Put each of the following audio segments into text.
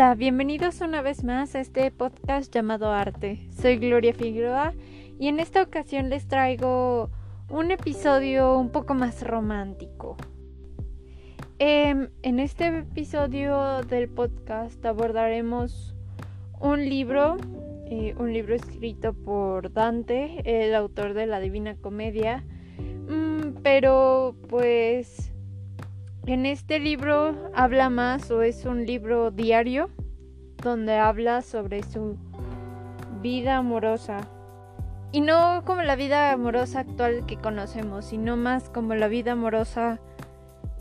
Hola, bienvenidos una vez más a este podcast llamado Arte. Soy Gloria Figueroa y en esta ocasión les traigo un episodio un poco más romántico. Em, en este episodio del podcast abordaremos un libro, eh, un libro escrito por Dante, el autor de la Divina Comedia, mm, pero pues en este libro habla más o es un libro diario donde habla sobre su vida amorosa. Y no como la vida amorosa actual que conocemos, sino más como la vida amorosa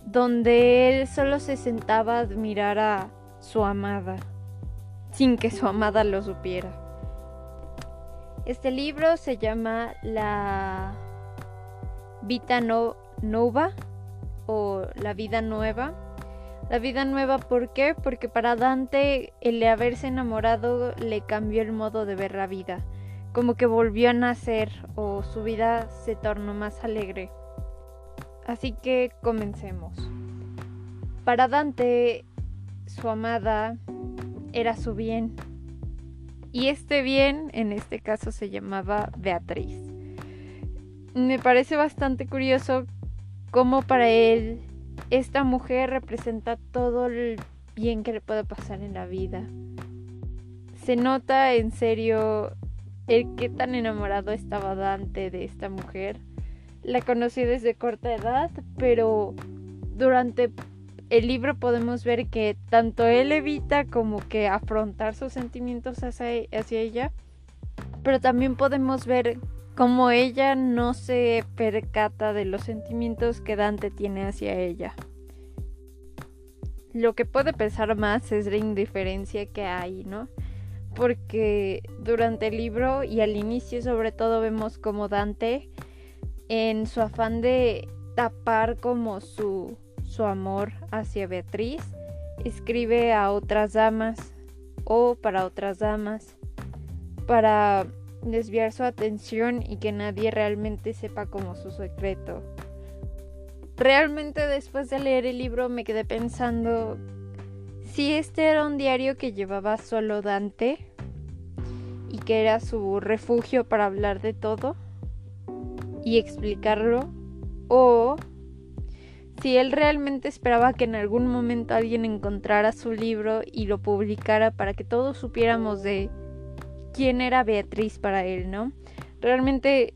donde él solo se sentaba a admirar a su amada, sin que su amada lo supiera. Este libro se llama La Vita Nova o la vida nueva. La vida nueva, ¿por qué? Porque para Dante el haberse enamorado le cambió el modo de ver la vida, como que volvió a nacer o su vida se tornó más alegre. Así que comencemos. Para Dante, su amada era su bien. Y este bien, en este caso, se llamaba Beatriz. Me parece bastante curioso como para él esta mujer representa todo el bien que le puede pasar en la vida. Se nota en serio el qué tan enamorado estaba Dante de esta mujer. La conocí desde corta edad, pero durante el libro podemos ver que tanto él evita como que afrontar sus sentimientos hacia ella, pero también podemos ver como ella no se percata de los sentimientos que Dante tiene hacia ella. Lo que puede pensar más es la indiferencia que hay, ¿no? Porque durante el libro y al inicio sobre todo vemos como Dante en su afán de tapar como su, su amor hacia Beatriz, escribe a otras damas o para otras damas para desviar su atención y que nadie realmente sepa como su secreto. Realmente después de leer el libro me quedé pensando si este era un diario que llevaba solo Dante y que era su refugio para hablar de todo y explicarlo o si él realmente esperaba que en algún momento alguien encontrara su libro y lo publicara para que todos supiéramos de quién era Beatriz para él, ¿no? Realmente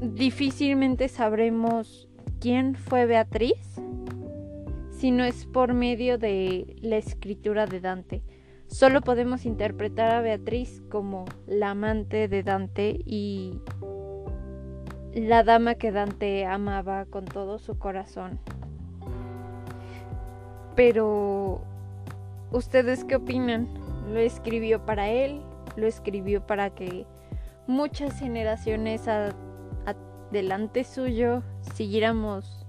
difícilmente sabremos quién fue Beatriz si no es por medio de la escritura de Dante. Solo podemos interpretar a Beatriz como la amante de Dante y la dama que Dante amaba con todo su corazón. Pero, ¿ustedes qué opinan? ¿Lo escribió para él? Lo escribió para que muchas generaciones adelante suyo siguiéramos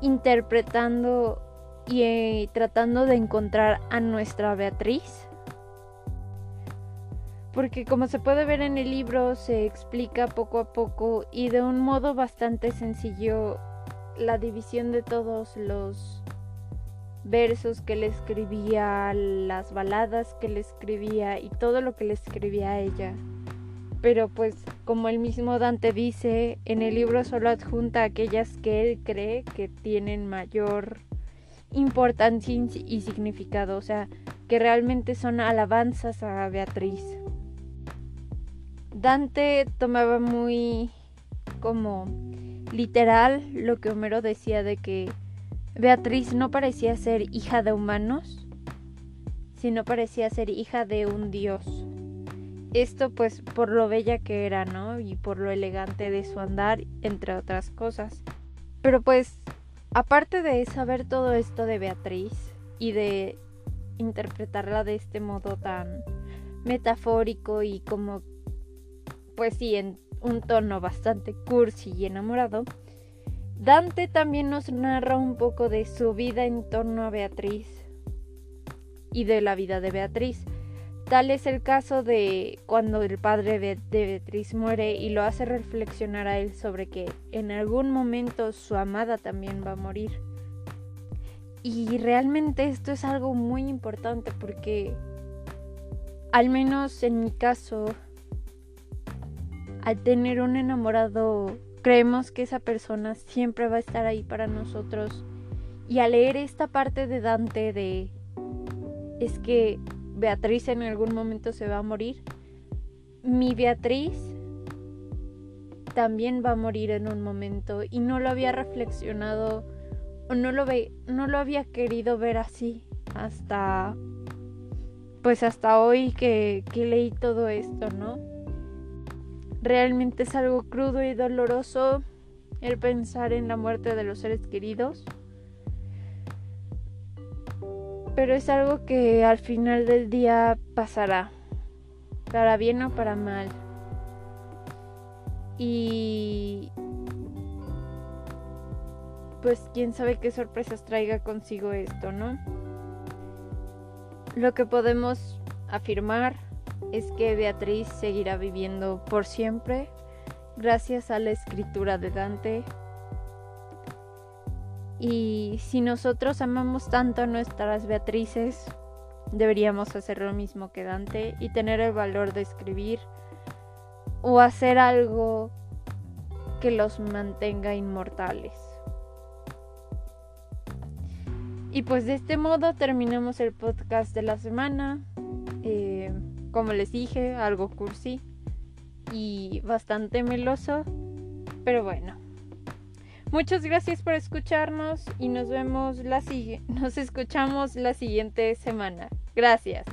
interpretando y eh, tratando de encontrar a nuestra Beatriz. Porque como se puede ver en el libro, se explica poco a poco y de un modo bastante sencillo la división de todos los versos que le escribía, las baladas que le escribía y todo lo que le escribía a ella. Pero pues como el mismo Dante dice, en el libro solo adjunta aquellas que él cree que tienen mayor importancia y significado, o sea, que realmente son alabanzas a Beatriz. Dante tomaba muy como literal lo que Homero decía de que Beatriz no parecía ser hija de humanos, sino parecía ser hija de un dios. Esto pues por lo bella que era, ¿no? Y por lo elegante de su andar, entre otras cosas. Pero pues, aparte de saber todo esto de Beatriz y de interpretarla de este modo tan metafórico y como, pues sí, en un tono bastante cursi y enamorado, Dante también nos narra un poco de su vida en torno a Beatriz y de la vida de Beatriz. Tal es el caso de cuando el padre de Beatriz muere y lo hace reflexionar a él sobre que en algún momento su amada también va a morir. Y realmente esto es algo muy importante porque, al menos en mi caso, al tener un enamorado, creemos que esa persona siempre va a estar ahí para nosotros. Y al leer esta parte de Dante de es que Beatriz en algún momento se va a morir, mi Beatriz también va a morir en un momento y no lo había reflexionado o no lo ve, no lo había querido ver así hasta pues hasta hoy que, que leí todo esto, ¿no? Realmente es algo crudo y doloroso el pensar en la muerte de los seres queridos. Pero es algo que al final del día pasará, para bien o para mal. Y pues quién sabe qué sorpresas traiga consigo esto, ¿no? Lo que podemos afirmar es que Beatriz seguirá viviendo por siempre gracias a la escritura de Dante. Y si nosotros amamos tanto a nuestras Beatrices, deberíamos hacer lo mismo que Dante y tener el valor de escribir o hacer algo que los mantenga inmortales. Y pues de este modo terminamos el podcast de la semana. Como les dije, algo cursi y bastante meloso. Pero bueno. Muchas gracias por escucharnos y nos vemos la nos escuchamos la siguiente semana. Gracias.